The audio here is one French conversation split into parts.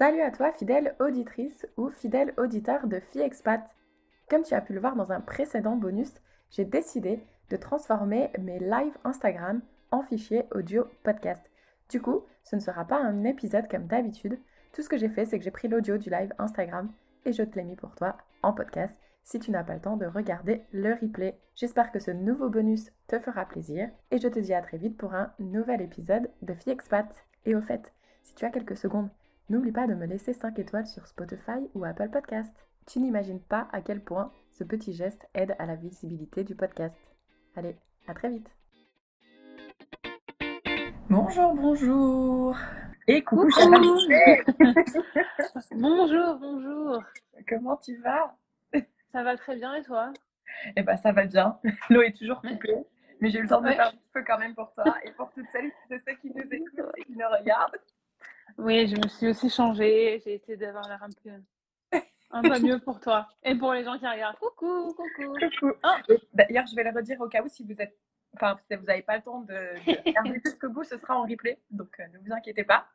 Salut à toi, fidèle auditrice ou fidèle auditeur de FiExpat. Comme tu as pu le voir dans un précédent bonus, j'ai décidé de transformer mes lives Instagram en fichier audio podcast. Du coup, ce ne sera pas un épisode comme d'habitude. Tout ce que j'ai fait, c'est que j'ai pris l'audio du live Instagram et je te l'ai mis pour toi en podcast si tu n'as pas le temps de regarder le replay. J'espère que ce nouveau bonus te fera plaisir et je te dis à très vite pour un nouvel épisode de FiExpat. Et au fait, si tu as quelques secondes, n'oublie pas de me laisser 5 étoiles sur Spotify ou Apple Podcast. Tu n'imagines pas à quel point ce petit geste aide à la visibilité du podcast. Allez, à très vite. Bonjour, bonjour. Et coucou, Bonjour, bonjour. Comment tu vas? Ça va très bien et toi? Eh ben ça va bien. L'eau est toujours coupée, mais j'ai eu le temps de faire un petit peu quand même pour toi et pour toutes celles, ceux qui nous écoutent et qui nous regardent. Oui, je me suis aussi changée. J'ai essayé d'avoir l'air un peu, un peu mieux pour toi et pour les gens qui regardent. Coucou, coucou. Coucou. Oh. D'ailleurs, je vais le redire au cas où si vous êtes, enfin, si vous n'avez pas le temps de, de regarder jusqu'au bout, ce sera en replay, donc euh, ne vous inquiétez pas.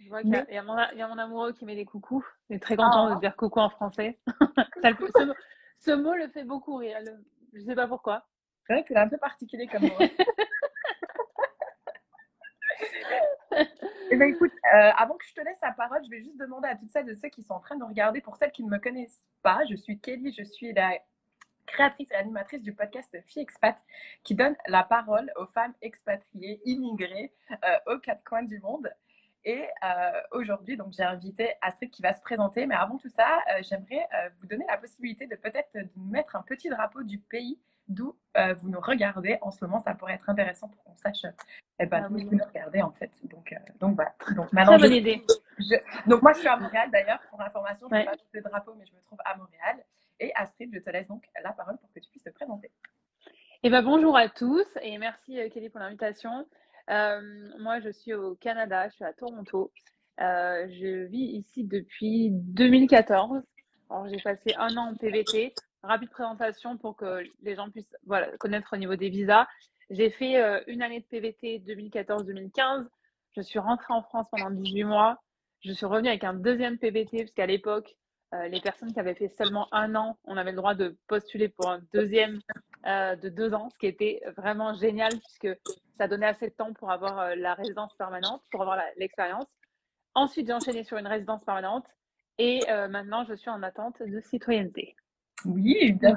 Je vois qu'il y, y, a mon amoureux qui met des coucous. Il est très content Oh. de dire coucou en français. Ce, ce mot le fait beaucoup rire. Le- Je ne sais pas pourquoi. C'est vrai que c'est un peu particulier comme mot. Eh ben écoute, euh, avant que je te laisse la parole, je vais juste demander à toutes celles et ceux qui sont en train de regarder, pour celles qui ne me connaissent pas, je suis Kelly, je suis la créatrice et animatrice du podcast Fille Expat, qui donne la parole aux femmes expatriées, immigrées, euh, aux quatre coins du monde. Et euh, aujourd'hui, donc j'ai invité Astrid qui va se présenter. Mais avant tout ça, j'aimerais vous donner la possibilité de peut-être mettre un petit drapeau du pays d'où euh, vous nous regardez. En ce moment, ça pourrait être intéressant pour qu'on sache eh ben, Ah oui. vous nous regardez en fait. Donc, euh, donc voilà. Donc maintenant, Très bonne je- idée. je- donc moi, je suis à Montréal d'ailleurs. Pour information, je n'ai Ouais. pas le drapeau, mais je me trouve à Montréal. Et Astrid, je te laisse donc la parole pour que tu puisses te présenter. Eh ben, bonjour à tous et merci euh, Kelly pour l'invitation. Euh, moi, je suis au Canada, je suis à Toronto. Euh, je vis ici depuis 2014. Alors, j'ai passé un an en PVT. Rapide présentation pour que les gens puissent voilà, connaître au niveau des visas. J'ai fait euh, une année de PVT 2014-2015. Je suis rentrée en France pendant 18 mois. Je suis revenue avec un deuxième PVT parce qu'à l'époque, euh, les personnes qui avaient fait seulement un an, on avait le droit de postuler pour un deuxième euh, de deux ans, ce qui était vraiment génial puisque ça donnait assez de temps pour avoir la résidence permanente, pour avoir l'expérience. Ensuite, j'ai enchaîné sur une résidence permanente et maintenant, je suis en attente de citoyenneté. Oui, bien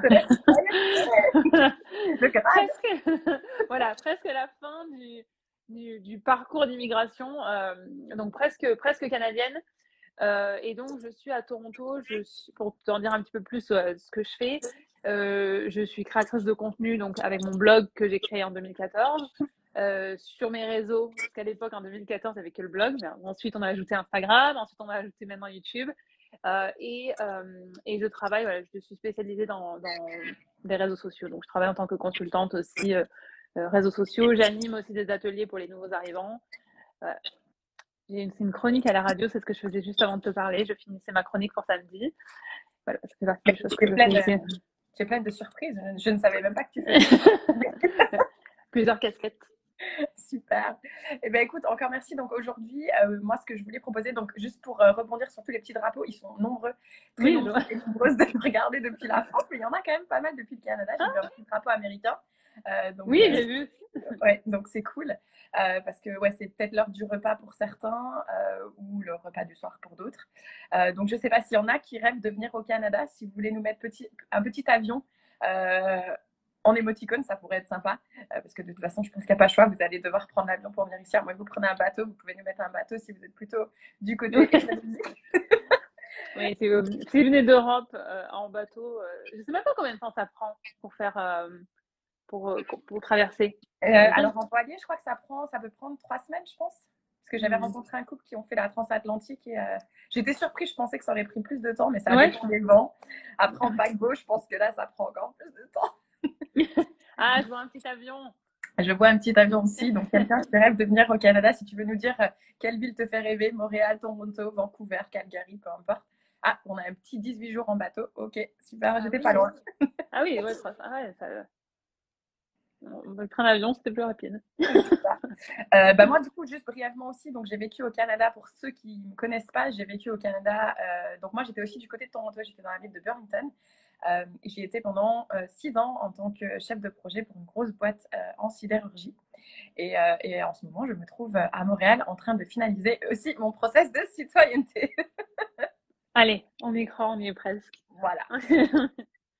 presque, voilà, presque la fin du, du, du parcours d'immigration, euh, donc presque, presque canadienne. Euh, et donc, je suis à Toronto. Je suis, pour t'en dire un petit peu plus euh, ce que je fais, je suis créatrice de contenu donc avec mon blog que j'ai créé en 2014. Euh, sur mes réseaux, parce qu'à l'époque, en 2014, il n'y avait que le blog. Mais ensuite, on a ajouté Instagram. Ensuite, on a ajouté maintenant YouTube. Euh, et, euh, et je travaille, voilà, je suis spécialisée dans, dans des réseaux sociaux. Donc, je travaille en tant que consultante aussi euh, réseaux sociaux. J'anime aussi des ateliers pour les nouveaux arrivants. J'ai une, chronique à la radio, c'est ce que je faisais juste avant de te parler. Je finissais ma chronique pour samedi. Voilà, ça fait partie des choses que je. Tu es pleine de surprises. Je ne savais même pas que tu faisais. Plusieurs casquettes. Super. Eh bien, écoute, encore merci. Donc, aujourd'hui, euh, moi, ce que je voulais proposer, donc, juste pour euh, rebondir sur tous les petits drapeaux, ils sont nombreux, très Oui, nombreux et nombreuses de regarder depuis la France, mais il y en a quand même pas mal depuis le Canada. J'ai vu un petit drapeau américain. Euh, donc, Oui, j'ai vu. ouais, donc c'est cool. Parce que ouais, c'est peut-être l'heure du repas pour certains ou le repas du soir pour d'autres. Donc, je ne sais pas s'il y en a qui rêvent de venir au Canada. Si vous voulez nous mettre petit, un petit avion. En émoticône, ça pourrait être sympa, euh, parce que de toute façon, je pense qu'il n'y a pas le choix. Vous allez devoir prendre l'avion pour venir ici. Que vous prenez un bateau, vous pouvez nous mettre un bateau si vous êtes plutôt du côté. Oui, si vous, si vous venez d'Europe euh, en bateau, euh, je ne sais même pas combien de temps ça prend pour faire pour, pour traverser. Alors en voilier, je crois que ça prend, ça peut prendre trois semaines, je pense. Parce que j'avais Mhm. rencontré un couple qui ont fait la transatlantique et j'étais surprise. Je pensais que ça aurait pris plus de temps, mais ça Ouais. dépend des vents. Après en paquebot, je pense que là, ça prend encore plus de temps. Ah, je vois un petit avion. Je vois un petit avion aussi, donc quelqu'un qui rêve de venir au Canada, si tu veux nous dire euh, quelle ville te fait rêver, Montréal, Toronto, Vancouver, Calgary, peu importe. Ah, on a un petit 18 jours en bateau. Ok, super, Ah j'étais oui. pas loin. Ah oui, ouais, ça, ouais, ça- le train d'avion, c'était plus rapide. euh, bah moi, du coup, juste brièvement aussi, donc j'ai vécu au Canada. Pour ceux qui ne me connaissent pas, j'ai vécu au Canada. Euh, donc moi, j'étais aussi du côté de Toronto, j'étais dans la ville de Burlington. Euh, J'y étais pendant euh, six ans en tant que chef de projet pour une grosse boîte euh, en sidérurgie. Et, et, en ce moment, je me trouve à Montréal en train de finaliser aussi mon process de citoyenneté. Allez, on y croit, on y est presque. Voilà.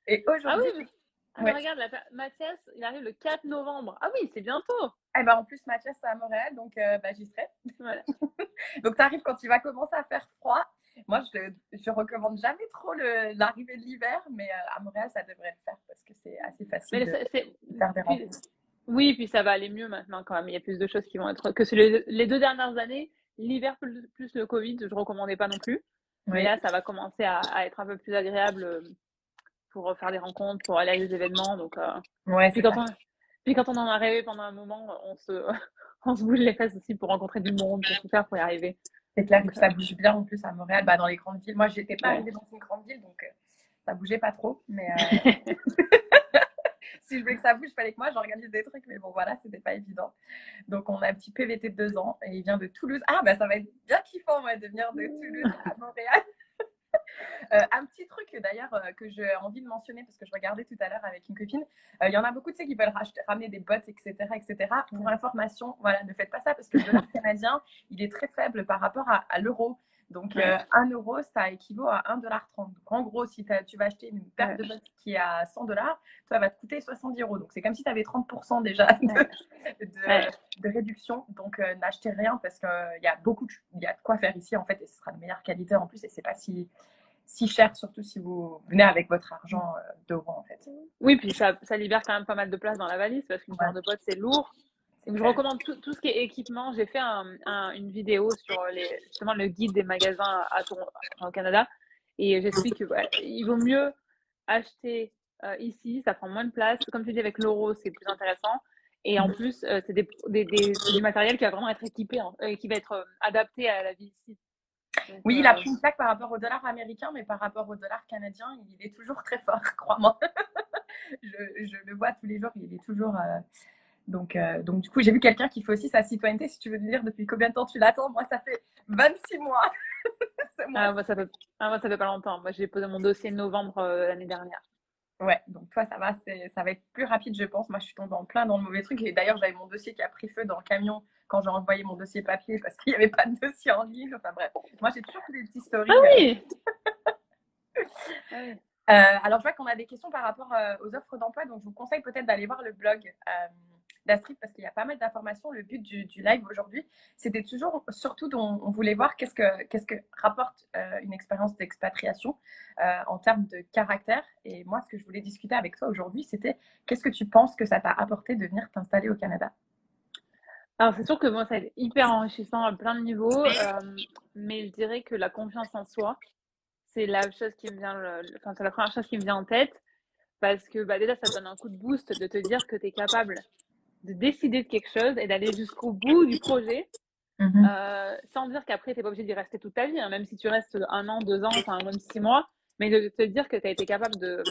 et aujourd'hui. Ah oui, ah, ouais. regarde, la, Mathias, il arrive le 4 novembre. Ah oui, c'est bientôt. Eh ben, en plus, Mathias, c'est à Montréal, donc euh, bah, j'y serai. Voilà. donc, tu arrives quand il va commencer à faire froid. Moi, je ne recommande jamais trop l'arrivée de l'hiver, mais euh, à Montréal, ça devrait le faire parce que c'est assez facile de, faire des rencontres. Oui, puis ça va aller mieux maintenant quand même. Il y a plus de choses qui vont être. Que les, les deux dernières années, l'hiver plus, le Covid, je ne recommandais pas non plus. Oui. Mais là, ça va commencer à, à, être un peu plus agréable euh, pour faire des rencontres, pour aller à des événements. Donc, euh... ouais, puis, quand on, puis quand on en a rêvé pendant un moment, on se, on se bouge les fesses aussi pour rencontrer du monde, pour tout faire pour y arriver. C'est clair que ça bouge bien en plus à Montréal, bah, dans les grandes villes. Moi, je n'étais pas arrivée dans une grande ville, donc euh, ça bougeait pas trop. Mais euh... si je voulais que ça bouge, il fallait que moi j'organise des trucs. Mais bon, voilà, c'était pas évident. Donc, on a un petit PVT de deux ans et il vient de Toulouse. Ah, bah ça va être bien kiffant, moi, de venir de Toulouse à Montréal. Euh, un petit truc d'ailleurs euh, que j'ai envie de mentionner parce que je regardais tout à l'heure avec une copine, euh, il y en a beaucoup tu sais, qui veulent racheter, ramener des bots, etc., etc. Pour information, voilà, ne faites pas ça parce que le dollar canadien, il est très faible par rapport à, à l'euro. Donc, ouais. euh, 1 euro, ça équivaut à 1,30$. Donc, en gros, si tu vas acheter une paire ouais. de bottes qui est à 100 dollars, ça va te coûter 70 euros. Donc, c'est comme si tu avais 30% déjà de, ouais. de, de, réduction. Donc, euh, n'achetez rien parce qu'il y a beaucoup de, y a de quoi faire ici, en fait, et ce sera de meilleure qualité en plus. Et c'est pas si, si cher, surtout si vous venez avec votre argent euh, d'euros, en fait. Oui, puis ça, ça, libère quand même pas mal de place dans la valise parce qu'une paire de bottes, c'est lourd. Donc, je recommande tout, tout, ce qui est équipement. J'ai fait un, un, une vidéo sur les, justement le guide des magasins à Toronto, au Canada et j'explique qu'il ouais, vaut mieux acheter euh, ici, ça prend moins de place. Comme tu dis, avec l'euro, c'est plus intéressant. Et en plus, euh, c'est des, des, des, du matériel qui va vraiment être équipé, hein, euh, qui va être adapté à la vie ici. Donc, oui, il a pris une plaque par rapport au dollar américain, mais par rapport au dollar canadien, il est toujours très fort, crois-moi. je, je, le vois tous les jours, il est toujours. Donc, euh, donc, du coup, j'ai vu quelqu'un qui fait aussi sa citoyenneté. Si tu veux me dire depuis combien de temps tu l'attends, moi, ça fait 26 mois. moi. Ah, moi, ça fait, ah, moi, ça fait pas longtemps. Moi, j'ai posé mon dossier novembre euh, l'année dernière. Ouais, donc toi, ça va, ça va être plus rapide, je pense. Moi, je suis tombée en plein dans le mauvais truc. Et d'ailleurs, j'avais mon dossier qui a pris feu dans le camion quand j'ai envoyé mon dossier papier parce qu'il n'y avait pas de dossier en ligne. Enfin bref, moi, j'ai toujours des petits stories. Ah oui. Euh, alors, je vois qu'on a des questions par rapport euh, aux offres d'emploi. Donc, je vous conseille peut-être d'aller voir le blog euh, d'Astrid parce qu'il y a pas mal d'informations. Le but du, du live aujourd'hui, c'était toujours, surtout, dont on voulait voir qu'est-ce que, qu'est-ce que rapporte euh, une expérience d'expatriation euh, en termes de caractère. Et moi, ce que je voulais discuter avec toi aujourd'hui, c'était qu'est-ce que tu penses que ça t'a apporté de venir t'installer au Canada? Alors, c'est sûr que moi, ça a été hyper enrichissant à plein de niveaux, euh, mais je dirais que la confiance en soi, c'est la chose qui me vient, le, enfin, c'est la première chose qui me vient en tête, parce que bah, déjà, ça donne un coup de boost de te dire que tu es capable de décider de quelque chose et d'aller jusqu'au bout du projet, mmh. euh, sans dire qu'après, tu n'es pas obligé d'y rester toute ta vie, hein, même si tu restes un an, deux ans, enfin même six mois, mais de te dire que tu as été capable de,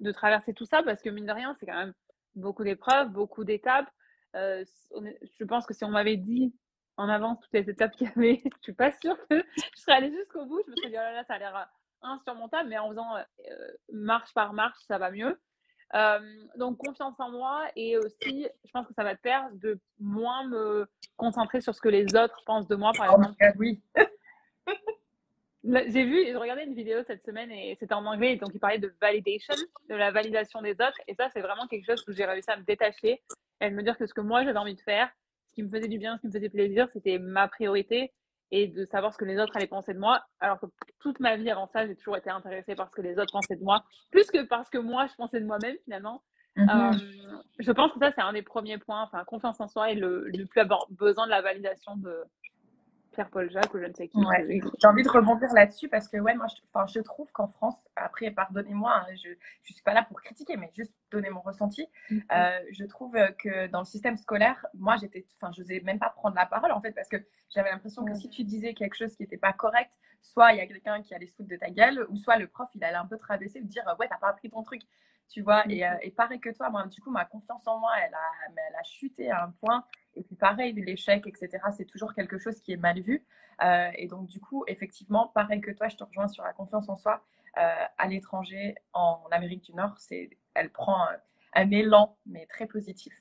de, traverser tout ça, parce que mine de rien, c'est quand même beaucoup d'épreuves, beaucoup d'étapes. Euh, je pense que si on m'avait dit en avance toutes les étapes qu'il y avait, je suis pas sûre que je serais allée jusqu'au bout. Je me serais dit, oh là là, ça a l'air insurmontable, mais en faisant euh, marche par marche, ça va mieux. Euh, donc confiance en moi et aussi, je pense que ça va te faire de moins me concentrer sur ce que les autres pensent de moi, par exemple. Oui. J'ai vu, j'ai regardé une vidéo cette semaine et c'était en anglais, donc il parlait de validation, de la validation des autres, et ça c'est vraiment quelque chose où j'ai réussi à me détacher et à me dire que ce que moi j'avais envie de faire, ce qui me faisait du bien, ce qui me faisait plaisir, c'était ma priorité et de savoir ce que les autres allaient penser de moi. Alors que toute ma vie avant ça, j'ai toujours été intéressée par ce que les autres pensaient de moi, plus que parce que moi, je pensais de moi-même finalement. Mm -hmm. euh, je pense que ça, c'est un des premiers points, enfin, confiance en soi et le, le plus avoir besoin de la validation de Pierre-Paul Jacques ou je ne sais qui. Ouais. J'ai envie de rebondir là-dessus parce que, ouais, moi, je, je trouve qu'en France, après, pardonnez-moi, hein, je ne suis pas là pour critiquer, mais juste donner mon ressenti. Mm -hmm. euh, je trouve que dans le système scolaire, moi, j'étais, enfin, je n'osais même pas prendre la parole, en fait, parce que j'avais l'impression que si tu disais quelque chose qui n'était pas correct, soit il y a quelqu'un qui allait se foutre de ta gueule, ou soit le prof, il allait un peu te rabaisser dire, ouais, t'as pas appris ton truc. Tu vois. Et, et, pareil que toi, moi, du coup, ma confiance en moi, elle a, elle a chuté à un point. Et puis pareil, l'échec, etc., c'est toujours quelque chose qui est mal vu. et donc, du coup, effectivement, pareil que toi, je te rejoins sur la confiance en soi. à l'étranger, en Amérique du Nord, c'est, elle prend un élan, mais très positif.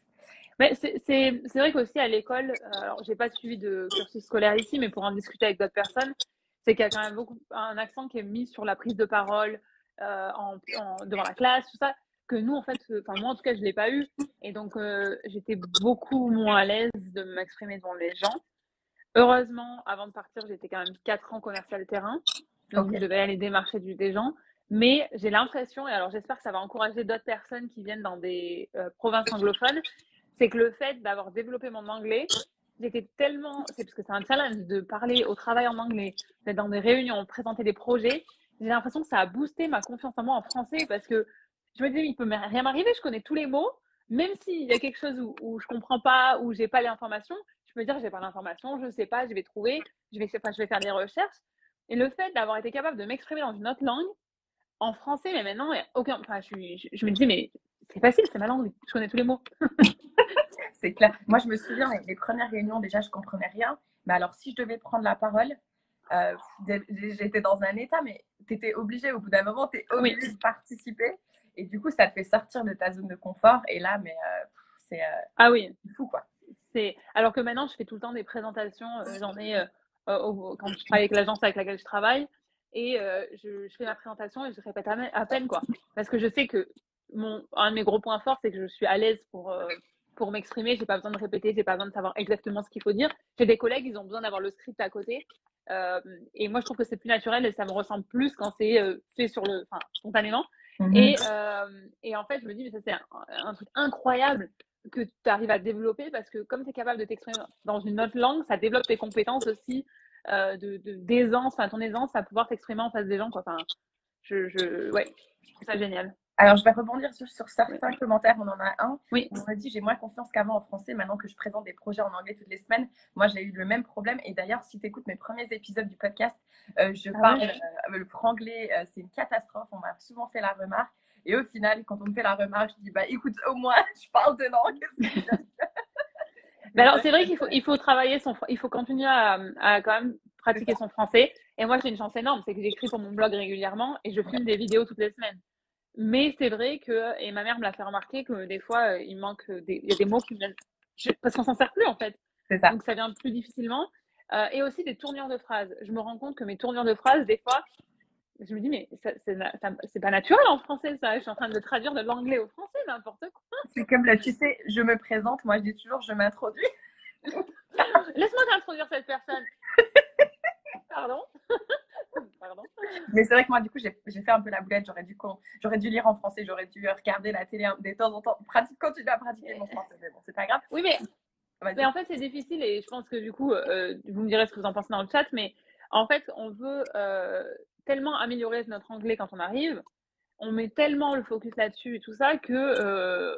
Mais c'est vrai qu'aussi à l'école, euh, alors j'ai pas suivi de cursus scolaire ici, mais pour en discuter avec d'autres personnes, c'est qu'il y a quand même beaucoup un accent qui est mis sur la prise de parole euh, en, devant la classe, tout ça, que nous en fait, enfin moi en tout cas je l'ai pas eu, et donc euh, j'étais beaucoup moins à l'aise de m'exprimer devant les gens. Heureusement, avant de partir, j'étais quand même 4 ans commercial terrain, donc je devais aller démarcher du, des gens. Mais j'ai l'impression, et alors j'espère que ça va encourager d'autres personnes qui viennent dans des provinces anglophones, c'est que le fait d'avoir développé mon anglais, j'étais tellement, c'est parce que c'est un challenge de parler au travail en anglais, d'être dans des réunions, présenter des projets. J'ai l'impression que ça a boosté ma confiance en moi en français parce que je me disais, il peut rien m'arriver, je connais tous les mots, même s'il y a quelque chose où, où je comprends pas, où j'ai pas l'information, je peux dire, j'ai pas l'information, je sais pas, je vais trouver, je vais, enfin, je vais faire des recherches. Et le fait d'avoir été capable de m'exprimer dans une autre langue, en français, mais maintenant, aucun, enfin, je, je, me disais, mais c'est facile, c'est ma langue, je connais tous les mots. c'est clair. Moi, je me souviens, les premières réunions, déjà, je comprenais rien. Mais alors, si je devais prendre la parole, euh, j'étais dans un état, mais tu étais obligé, au bout d'un moment, tu es obligé de participer. Et du coup, ça te fait sortir de ta zone de confort. Et là, mais euh, c'est euh, ah oui. fou, quoi. Alors que maintenant, je fais tout le temps des présentations. J'en ai quand je travaille avec l'agence avec laquelle je travaille. Et je, fais ma présentation et je répète à, peine, quoi. Parce que je sais que mon, un de mes gros points forts, c'est que je suis à l'aise pour, pour m'exprimer. J'ai pas besoin de répéter, j'ai pas besoin de savoir exactement ce qu'il faut dire. J'ai des collègues, ils ont besoin d'avoir le script à côté. Euh, et moi, je trouve que c'est plus naturel et ça me ressemble plus quand c'est euh, fait sur le, enfin, spontanément. Mhm. Et, euh, et, en fait, je me dis, mais ça, c'est un, truc incroyable que tu arrives à développer parce que comme tu es capable de t'exprimer dans une autre langue, ça développe tes compétences aussi de, d'aisance, enfin, ton aisance à pouvoir t'exprimer en face des gens. Quoi. Enfin, je, je, ouais, je trouve ça génial. Alors, je vais rebondir sur, certains commentaires. On en a un. Oui. On m'a dit j'ai moins confiance qu'avant en français. Maintenant que je présente des projets en anglais toutes les semaines, moi j'ai eu le même problème. Et d'ailleurs, si tu écoutes mes premiers épisodes du podcast, euh, je ah parle euh, le franglais, euh, c'est une catastrophe. On m'a souvent fait la remarque. Et au final, quand on me fait la remarque, je dis bah écoute, au moins je parle de langue. Mais alors, c'est vrai qu'il faut, il faut travailler son, il faut continuer à, à quand même pratiquer son français. Et moi, j'ai une chance énorme, c'est que j'écris pour mon blog régulièrement et je filme des vidéos toutes les semaines. Mais c'est vrai que, et ma mère me l'a fait remarquer, que des fois, euh, il manque des, il y a des mots qui viennent, parce qu'on s'en sert plus en fait. Ça. Donc ça vient plus difficilement. Euh, et aussi des tournures de phrases. Je me rends compte que mes tournures de phrases, des fois, je me dis, mais c'est pas naturel en français, ça. Je suis en train de traduire de l'anglais au français, n'importe quoi. C'est comme là, tu sais, je me présente, moi je dis toujours, je m'introduis. Laisse-moi t'introduire cette personne. Mais c'est vrai que moi, du coup, j'ai fait un peu la boulette. J'aurais dû, j'aurais dû lire en français, j'aurais dû regarder la télé de temps en temps. Pratique, continuer à pratiquer mon français, mais bon, c'est pas grave. Oui, mais, mais en fait, c'est difficile et je pense que du coup, euh, vous me direz ce que vous en pensez dans le chat, mais en fait, on veut euh, tellement améliorer notre anglais quand on arrive, on met tellement le focus là-dessus et tout ça que euh,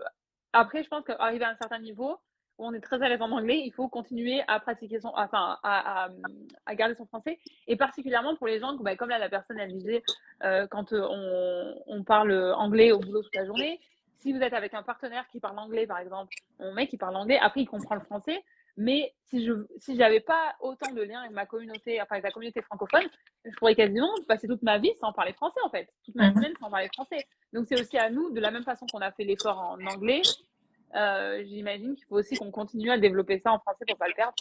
après, je pense qu'arriver à un certain niveau, où on est très à l'aise en anglais, il faut continuer à pratiquer son, enfin, à, à, garder son français. Et particulièrement pour les gens, bah, comme là, la personne, elle disait, euh, quand euh, on, on, parle anglais au boulot toute la journée, si vous êtes avec un partenaire qui parle anglais, par exemple, mon mec qui parle anglais, après, il comprend le français. Mais si je si j'avais pas autant de liens avec ma communauté, enfin avec la communauté francophone, je pourrais quasiment passer toute ma vie sans parler français en fait, toute ma mhm. semaine sans parler français. Donc c'est aussi à nous, de la même façon qu'on a fait l'effort en anglais, euh, j'imagine qu'il faut aussi qu'on continue à développer ça en français pour pas le perdre.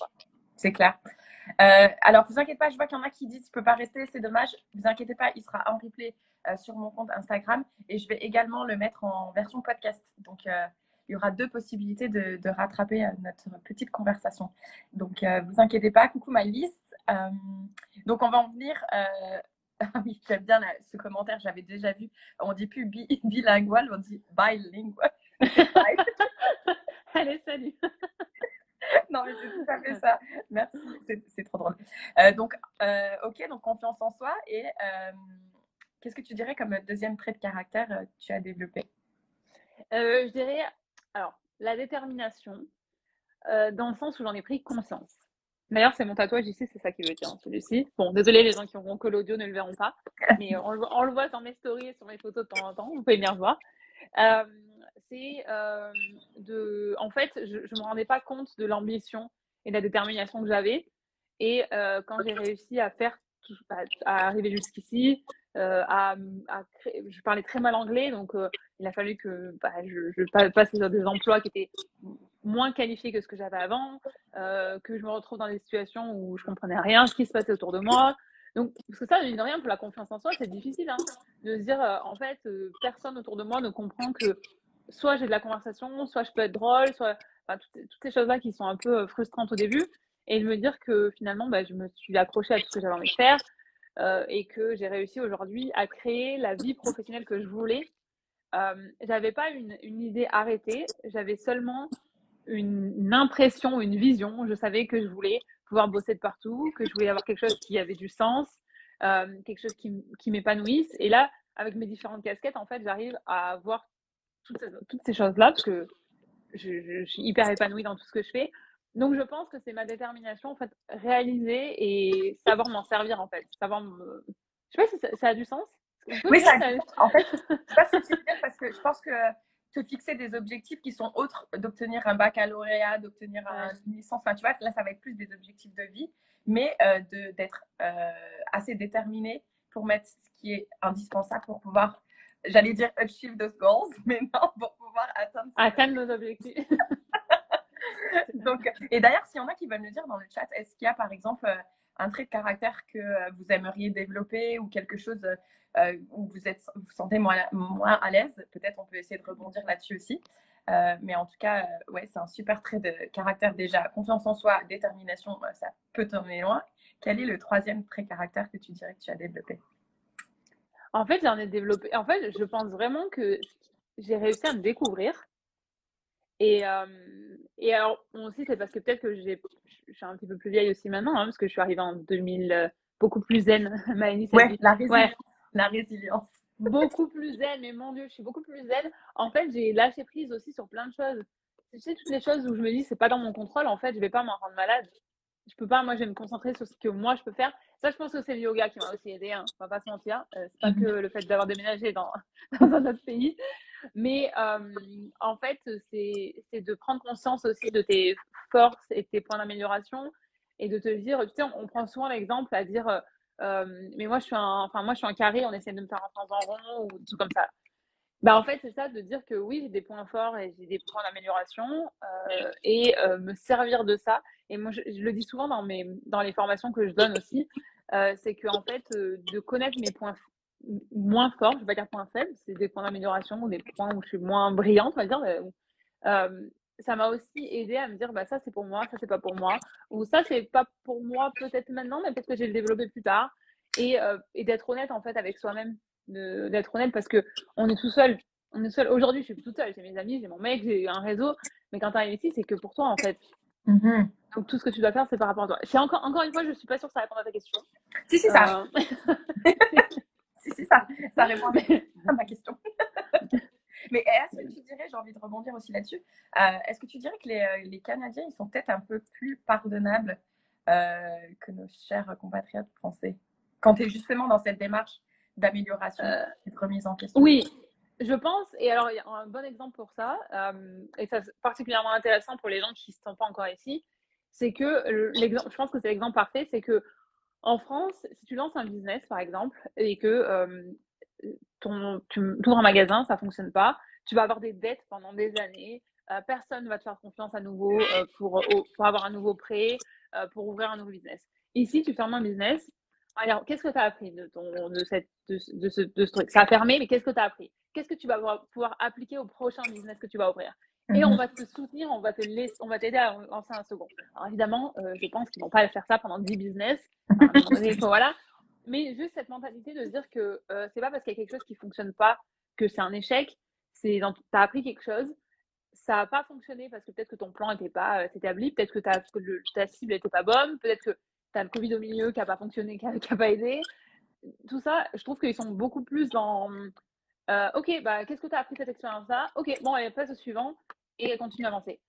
C'est clair. Euh, alors, vous inquiétez pas, je vois qu'il y en a qui disent je peux pas rester, c'est dommage. Vous inquiétez pas, il sera en replay euh, sur mon compte Instagram et je vais également le mettre en version podcast. Donc, il y aura deux possibilités de, rattraper notre petite conversation. Donc, vous inquiétez pas. Coucou my list. donc, on va en venir. Ah oui, j'aime bien ce commentaire, j'avais déjà vu. On dit plus bilingual, on dit bilingual. Allez, salut. non, mais c'est tout à fait ça. Merci, c'est trop drôle. Euh, donc, euh, ok, donc confiance en soi. Et euh, qu'est-ce que tu dirais comme deuxième trait de caractère tu as développé? Je dirais, alors, la détermination, dans le sens où j'en ai pris conscience. D'ailleurs, c'est mon tatouage ici, c'est ça qui veut dire, hein, celui-ci. Bon, désolé, les gens qui auront que l'audio ne le verront pas, mais on, on, le voit dans mes stories et sur mes photos de temps en temps, vous pouvez bien voir. C'est de. En fait, je ne me rendais pas compte de l'ambition et de la détermination que j'avais. Et quand j'ai réussi à faire, à, arriver jusqu'ici, à, créer, je parlais très mal anglais, donc il a fallu que bah, je, passe dans des emplois qui étaient moins qualifiés que ce que j'avais avant, que je me retrouve dans des situations où je comprenais rien ce qui se passait autour de moi. Donc, parce que ça, de rien, pour la confiance en soi, c'est difficile hein, de se dire, en fait, personne autour de moi ne comprend que soit j'ai de la conversation, soit je peux être drôle, soit toutes, ces choses-là qui sont un peu euh, frustrantes au début. Et de me dire que finalement, bah, je me suis accrochée à tout ce que j'avais envie de faire euh, et que j'ai réussi aujourd'hui à créer la vie professionnelle que je voulais. Euh, j'avais pas une, idée arrêtée, j'avais seulement une, impression, une vision. Je savais que je voulais pouvoir bosser de partout, que je voulais avoir quelque chose qui avait du sens, euh, quelque chose qui, qui m'épanouisse. Et là, avec mes différentes casquettes, en fait, j'arrive à avoir toutes ces, toutes ces choses-là parce que je, suis hyper épanouie dans tout ce que je fais. Donc, je pense que c'est ma détermination, en fait, réaliser et savoir m'en servir, en fait. Savoir me... Je sais pas si ça, a du sens. Oui, ça, en fait, je sais pas ce que tu veux dire parce que je pense que te fixer des objectifs qui sont autres d'obtenir un baccalauréat, d'obtenir une licence, enfin, tu vois, là, ça va être plus des objectifs de vie, mais euh, d'être euh, assez déterminé pour mettre ce qui est indispensable pour pouvoir j'allais dire achieve those goals, mais non, pour pouvoir atteindre, atteindre nos objectifs. Donc, et d'ailleurs, s'il y en a qui veulent nous dire dans le chat, est-ce qu'il y a par exemple euh, un trait de caractère que euh, vous aimeriez développer ou quelque chose euh, où vous êtes, vous, sentez moins, moins à l'aise? Peut-être on peut essayer de rebondir là-dessus aussi. mais en tout cas, ouais, c'est un super trait de caractère déjà. Confiance en soi, détermination, ça peut t'emmener loin. Quel est le troisième trait de caractère que tu dirais que tu as développé? En fait, j'en ai développé. En fait, je pense vraiment que j'ai réussi à me découvrir. Et, euh, et alors, aussi, c'est parce que peut-être que j'ai, je suis un petit peu plus vieille aussi maintenant, hein, parce que je suis arrivée en 2000, euh, beaucoup plus zen, Maëlys. Ouais, la résilience. La résilience. beaucoup plus zen, mais mon Dieu, je suis beaucoup plus zen. En fait, j'ai lâché prise aussi sur plein de choses. Tu sais, toutes les choses où je me dis, c'est pas dans mon contrôle, en fait, je vais pas m'en rendre malade. Je peux pas, moi, je vais me concentrer sur ce que moi, je peux faire. Ça, je pense que c'est le yoga qui m'a aussi aidé, hein, on va pas se mentir. Euh, c'est pas mhm. que le fait d'avoir déménagé dans, dans, un autre pays. Mais euh, en fait, c'est de prendre conscience aussi de tes forces et de tes points d'amélioration et de te dire, tu sais, on, prend souvent l'exemple à dire, euh, mais moi je, suis un, enfin, moi je suis un carré, on essaie de me faire un en rond ou tout comme ça. Bah, en fait, c'est ça, de dire que oui, j'ai des points forts et j'ai des points d'amélioration et me servir de ça. Et moi, je, le dis souvent dans, mes, dans les formations que je donne aussi, euh, c'est que en fait, euh, de connaître mes points moins forts, je ne vais pas dire points faibles, c'est des points d'amélioration ou des points où je suis moins brillante, on va dire. Euh, ça m'a aussi aidé à me dire, bah, ça c'est pour moi, ça c'est pas pour moi, ou ça c'est pas pour moi peut-être maintenant, mais peut-être que je vais le développer plus tard. Et, et d'être honnête en fait avec soi-même, d'être honnête parce que on est tout seul. On est seul. Aujourd'hui, je suis toute seule. J'ai mes amis, j'ai mon mec, j'ai un réseau. Mais quand tu arrives ici, c'est que pour toi en fait. Mm-hmm. Donc tout ce que tu dois faire, c'est par rapport à toi. C'est encore, encore une fois, je ne suis pas sûre que ça réponde à ta question. Si, si, ça. Euh... si, si, ça. Ça répond à ma question. Mais est-ce que tu dirais, j'ai envie de rebondir aussi là-dessus, euh, est-ce que tu dirais que les, euh, les Canadiens, ils sont peut-être un peu plus pardonnables euh, que nos chers compatriotes français? Quand tu es justement dans cette démarche d'amélioration et de remise en question Oui, je pense, et alors il y a un bon exemple pour ça, et c'est particulièrement intéressant pour les gens qui ne sont pas encore ici, c'est que l'exemple, je pense que c'est l'exemple parfait, c'est que en France, si tu lances un business par exemple et que euh, ton, tu ouvres un magasin, ça fonctionne pas, tu vas avoir des dettes pendant des années, euh, personne ne va te faire confiance à nouveau euh, pour, pour avoir un nouveau prêt, pour ouvrir un nouveau business. Ici, tu fermes un business. Alors, qu'est-ce que tu as appris de, ton, de, cette, de, de, ce, de ce truc? Ça a fermé, mais qu'est-ce que tu as appris? Qu'est-ce que tu vas pouvoir appliquer au prochain business que tu vas ouvrir? Et on mhm. va te soutenir, on va te laisser, on va t'aider à lancer un second. Alors évidemment, euh, je pense qu'ils vont pas faire ça pendant 10 business. voilà. Mais juste cette mentalité de dire que euh, c'est pas parce qu'il y a quelque chose qui fonctionne pas que c'est un échec. C'est tu as appris quelque chose, ça n'a pas fonctionné parce que peut-être que ton plan n'était pas euh, établi, peut-être que, ta cible n'était pas bonne, peut-être que tu as le Covid au milieu qui n'a pas fonctionné, qui n'a pas aidé. Tout ça, je trouve qu'ils sont beaucoup plus dans euh, ok, bah, qu'est-ce que tu as appris cette expérience-là? Ok, bon, allez, passe au suivant et elle continue d'avancer.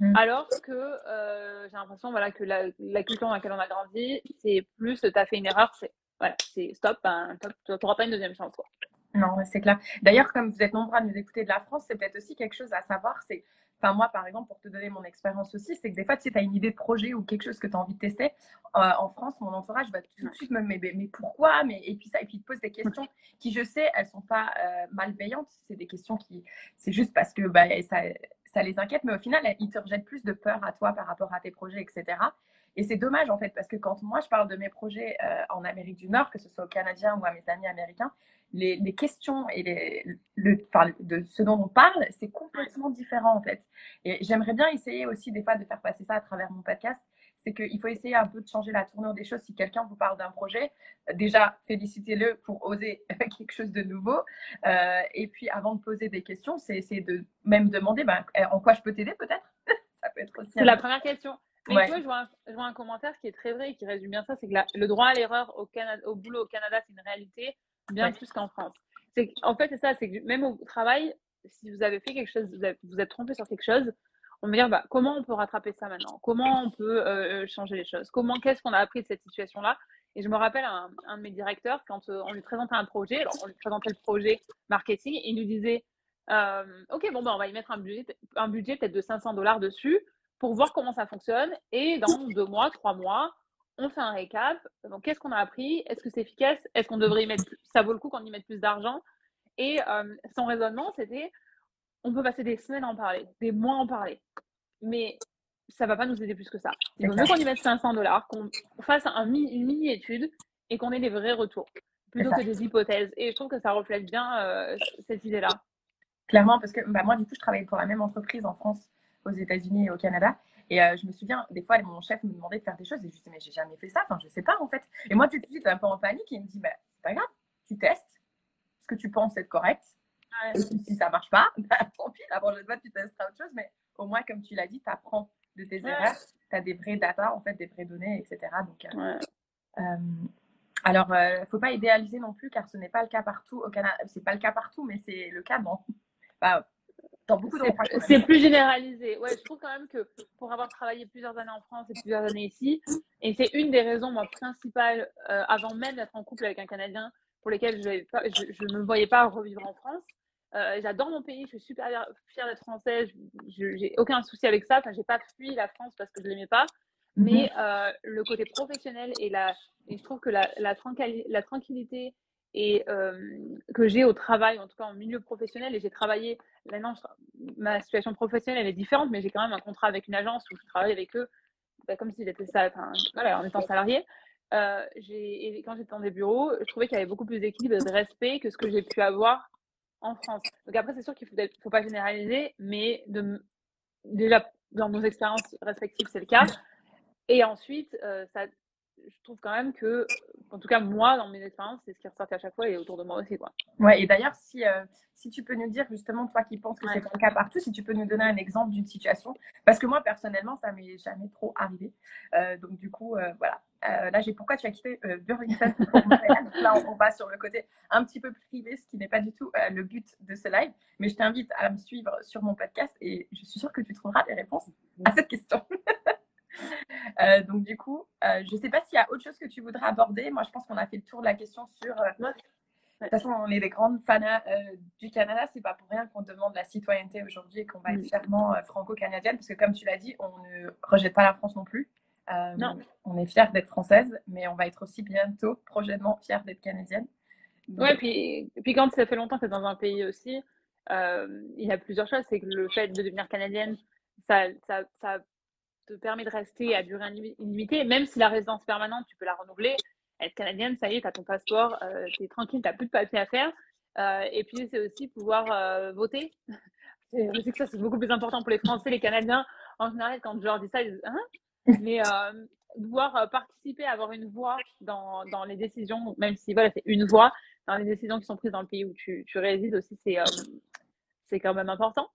Mhm. Alors que euh, j'ai l'impression voilà, que la, culture dans laquelle on a grandi, c'est plus tu as fait une erreur, c'est voilà, stop, ben, tu n'auras pas une deuxième chance. Quoi. Non, c'est clair. D'ailleurs, comme vous êtes nombreux à nous écouter de la France, c'est peut-être aussi quelque chose à savoir. C'est, enfin, moi, par exemple, pour te donner mon expérience aussi, c'est que des fois, tu sais, as une idée de projet ou quelque chose que tu as envie de tester. Euh, en France, mon entourage va tout de suite me mais, mais pourquoi? Mais, Et puis ça, et puis ils te posent des questions qui, je sais, elles sont pas euh, malveillantes. C'est des questions qui, c'est juste parce que bah, ça, ça les inquiète, mais au final, ils te rejettent plus de peur à toi par rapport à tes projets, etc. Et c'est dommage en fait, parce que quand moi je parle de mes projets euh, en Amérique du Nord, que ce soit aux Canadiens ou à mes amis américains, les, questions et les, le, de ce dont on parle, c'est complètement différent en fait. Et j'aimerais bien essayer aussi des fois de faire passer ça à travers mon podcast. C'est qu'il faut essayer un peu de changer la tournure des choses. Si quelqu'un vous parle d'un projet, déjà félicitez-le pour oser quelque chose de nouveau. Euh, et puis avant de poser des questions, c'est de même demander ben, en quoi je peux t'aider peut-être? ça peut être aussi. C'est la première question. Mais tu vois, je vois, un, je vois, un, commentaire qui est très vrai et qui résume bien ça, c'est que le droit à l'erreur au, au boulot au Canada, c'est une réalité bien plus qu'en France. En fait, c'est ça, c'est que même au travail, si vous avez fait quelque chose, vous, vous êtes trompé sur quelque chose, on va dire bah, comment on peut rattraper ça maintenant? Comment on peut euh, euh, changer les choses? Comment Qu'est-ce qu'on a appris de cette situation-là? Et je me rappelle un, un, de mes directeurs, quand euh, on lui présentait un projet, alors on lui présentait le projet marketing, il nous disait Ok, bon, bah, on va y mettre un budget, un budget peut-être de 500 dollars dessus pour voir comment ça fonctionne. Et dans deux mois, trois mois, on fait un récap. Donc, qu'est-ce qu'on a appris? Est-ce que c'est efficace? Est-ce qu'on devrait y mettre Ça vaut le coup qu'on y mette plus d'argent Et euh, son raisonnement, c'était on peut passer des semaines à en parler, des mois à en parler. Mais ça va pas nous aider plus que ça. Il vaut mieux qu'on y mette 500 dollars, qu'on fasse un, une mini-étude et qu'on ait des vrais retours plutôt que des hypothèses. Et je trouve que ça reflète bien euh, cette idée-là. Clairement, parce que bah, moi, du coup, je travaille pour la même entreprise en France, aux États-Unis et au Canada. Et euh, je me souviens, des fois, mon chef me demandait de faire des choses et je disais, mais j'ai jamais fait ça, enfin, je sais pas en fait. Et moi, tout de suite, un peu en panique, il me dit, bah, c'est pas grave, tu testes ce que tu penses être correct. Et si ça marche pas, bah, tant pis, la prochaine fois, tu testeras autre chose, mais au moins, comme tu l'as dit, tu apprends de tes erreurs, tu as des vraies data, en fait, des vraies données, etc. Donc, euh, euh, alors, ne faut pas idéaliser non plus, car ce n'est pas le cas partout au Canada. C'est pas le cas partout, mais c'est le cas dans, bah, c'est plus généralisé. Ouais, je trouve quand même que pour avoir travaillé plusieurs années en France et plusieurs années ici, et c'est une des raisons, moi, principales, euh, avant même d'être en couple avec un Canadien, pour lesquelles je ne me voyais pas revivre en France. Euh, j'adore mon pays, je suis super fière d'être française, j'ai aucun souci avec ça. Enfin, j'ai pas fui la France parce que je l'aimais pas, mais mhm. euh, le côté professionnel et la, et je trouve que la, la, la tranquillité et que j'ai au travail, en tout cas en milieu professionnel. Et j'ai travaillé, maintenant, ma situation professionnelle, elle est différente, mais j'ai quand même un contrat avec une agence où je travaille avec eux, bah, comme si j'étais ça, en étant salarié. Euh, quand j'étais dans des bureaux, je trouvais qu'il y avait beaucoup plus d'équilibre et de respect que ce que j'ai pu avoir en France. Donc après, c'est sûr qu'il ne faut, pas généraliser, mais déjà, dans nos expériences respectives, c'est le cas. Et ensuite, euh, ça, je trouve quand même que, en tout cas, moi, dans mes expériences, c'est ce qui ressort à chaque fois et autour de moi aussi. Quoi. Ouais, et d'ailleurs, si, euh, si tu peux nous dire, justement, toi qui penses que c'est le cas partout, si tu peux nous donner un exemple d'une situation, parce que moi, personnellement, ça m'est jamais trop arrivé. Euh, donc, du coup, euh, voilà. là, j'ai pourquoi tu as quitté Burlington pour Là, on, va sur le côté un petit peu privé, ce qui n'est pas du tout le but de ce live. Mais je t'invite à me suivre sur mon podcast et je suis sûre que tu trouveras des réponses à cette question. Euh, donc du coup, euh, je ne sais pas s'il y a autre chose que tu voudrais aborder. Moi, je pense qu'on a fait le tour de la question sur... Euh, de toute façon, on est des grandes fans du Canada. C'est pas pour rien qu'on demande la citoyenneté aujourd'hui et qu'on va être fièrement franco-canadienne. Parce que comme tu l'as dit, on ne rejette pas la France non plus. non. On est fiers d'être française, mais on va être aussi bientôt, prochainement, fiers d'être canadienne. Oui, puis, puis quand ça fait longtemps que tu es dans un pays aussi, il y a plusieurs choses. C'est que le fait de devenir canadienne, ça, ça, ça te permet de rester à durée illimitée, même si la résidence permanente, tu peux la renouveler. Être canadienne, ça y est, tu as ton passeport, euh, tu es tranquille, tu n'as plus de papier à faire. Euh, et puis, c'est aussi pouvoir euh, voter. Je sais que ça, c'est beaucoup plus important pour les Français, les Canadiens. En général, quand je leur dis ça, ils disent hein? Mais pouvoir participer, avoir une voix dans, dans, les décisions, même si voilà, c'est une voix, dans les décisions qui sont prises dans le pays où tu, tu résides aussi, c'est quand même important.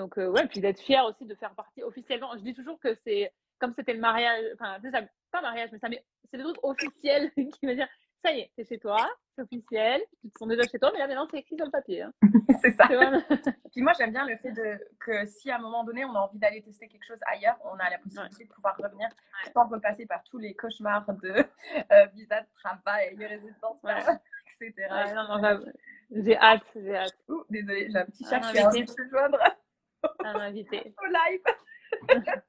Donc, euh, ouais, puis d'être fier aussi de faire partie officiellement. Je dis toujours que c'est comme c'était le mariage, enfin, c'est ça, pas mariage, mais ça, c'est le truc officiel qui veut dire ça y est, c'est chez toi, c'est officiel, tu te sens déjà chez toi, mais là maintenant c'est écrit sur le papier. Hein. c'est ça. Puis moi j'aime bien le fait de, que si à un moment donné on a envie d'aller tester quelque chose ailleurs, on a la possibilité de pouvoir revenir sans repasser par tous les cauchemars de euh, visa de travail, résidence, etc. non, non, J'ai hâte, j'ai hâte. Ouh, désolée, j'ai un petit chat qui a envie de se joindre. Un invité. Au live.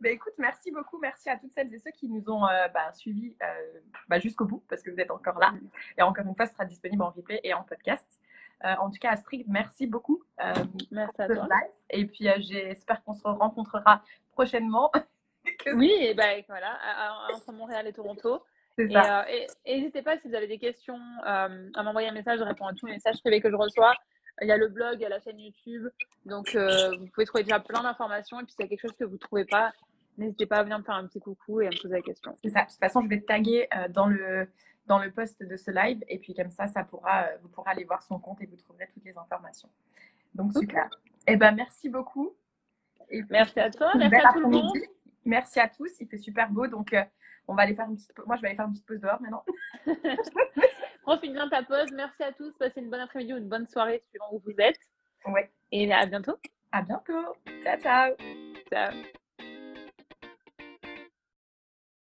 bah, écoute, merci beaucoup. Merci à toutes celles et ceux qui nous ont euh, bah, suivis euh, bah, jusqu'au bout parce que vous êtes encore là. Et encore une fois, ce sera disponible en replay et en podcast. Euh, en tout cas, Astrid, merci beaucoup. merci à toi. Live. Et puis, j'espère qu'on se rencontrera prochainement. oui, et ben voilà, entre Montréal et Toronto. Et n'hésitez pas si vous avez des questions à m'envoyer un message, je réponds à tous les messages privés que je reçois. Il y a le blog, il y a la chaîne YouTube. Donc, euh, vous pouvez trouver déjà plein d'informations. Et puis, s'il y a quelque chose que vous ne trouvez pas, n'hésitez pas à venir me faire un petit coucou et à me poser la question. C'est ça. De toute façon, je vais te taguer euh, dans le dans le post de ce live. Et puis, comme ça, ça pourra, euh, vous pourrez aller voir son compte et vous trouverez toutes les informations. Donc, super. Eh ben, merci beaucoup. Et merci à toi. Merci à tout le monde. Merci à tous. Il fait super beau. Donc, on va aller faire une petite... Moi, je vais aller faire une petite pause dehors maintenant. Profite bien ta pause. Merci à tous. Passez une bonne après-midi ou une bonne soirée suivant où vous êtes. Ouais. Et à bientôt. À bientôt. Ciao, ciao. Ciao.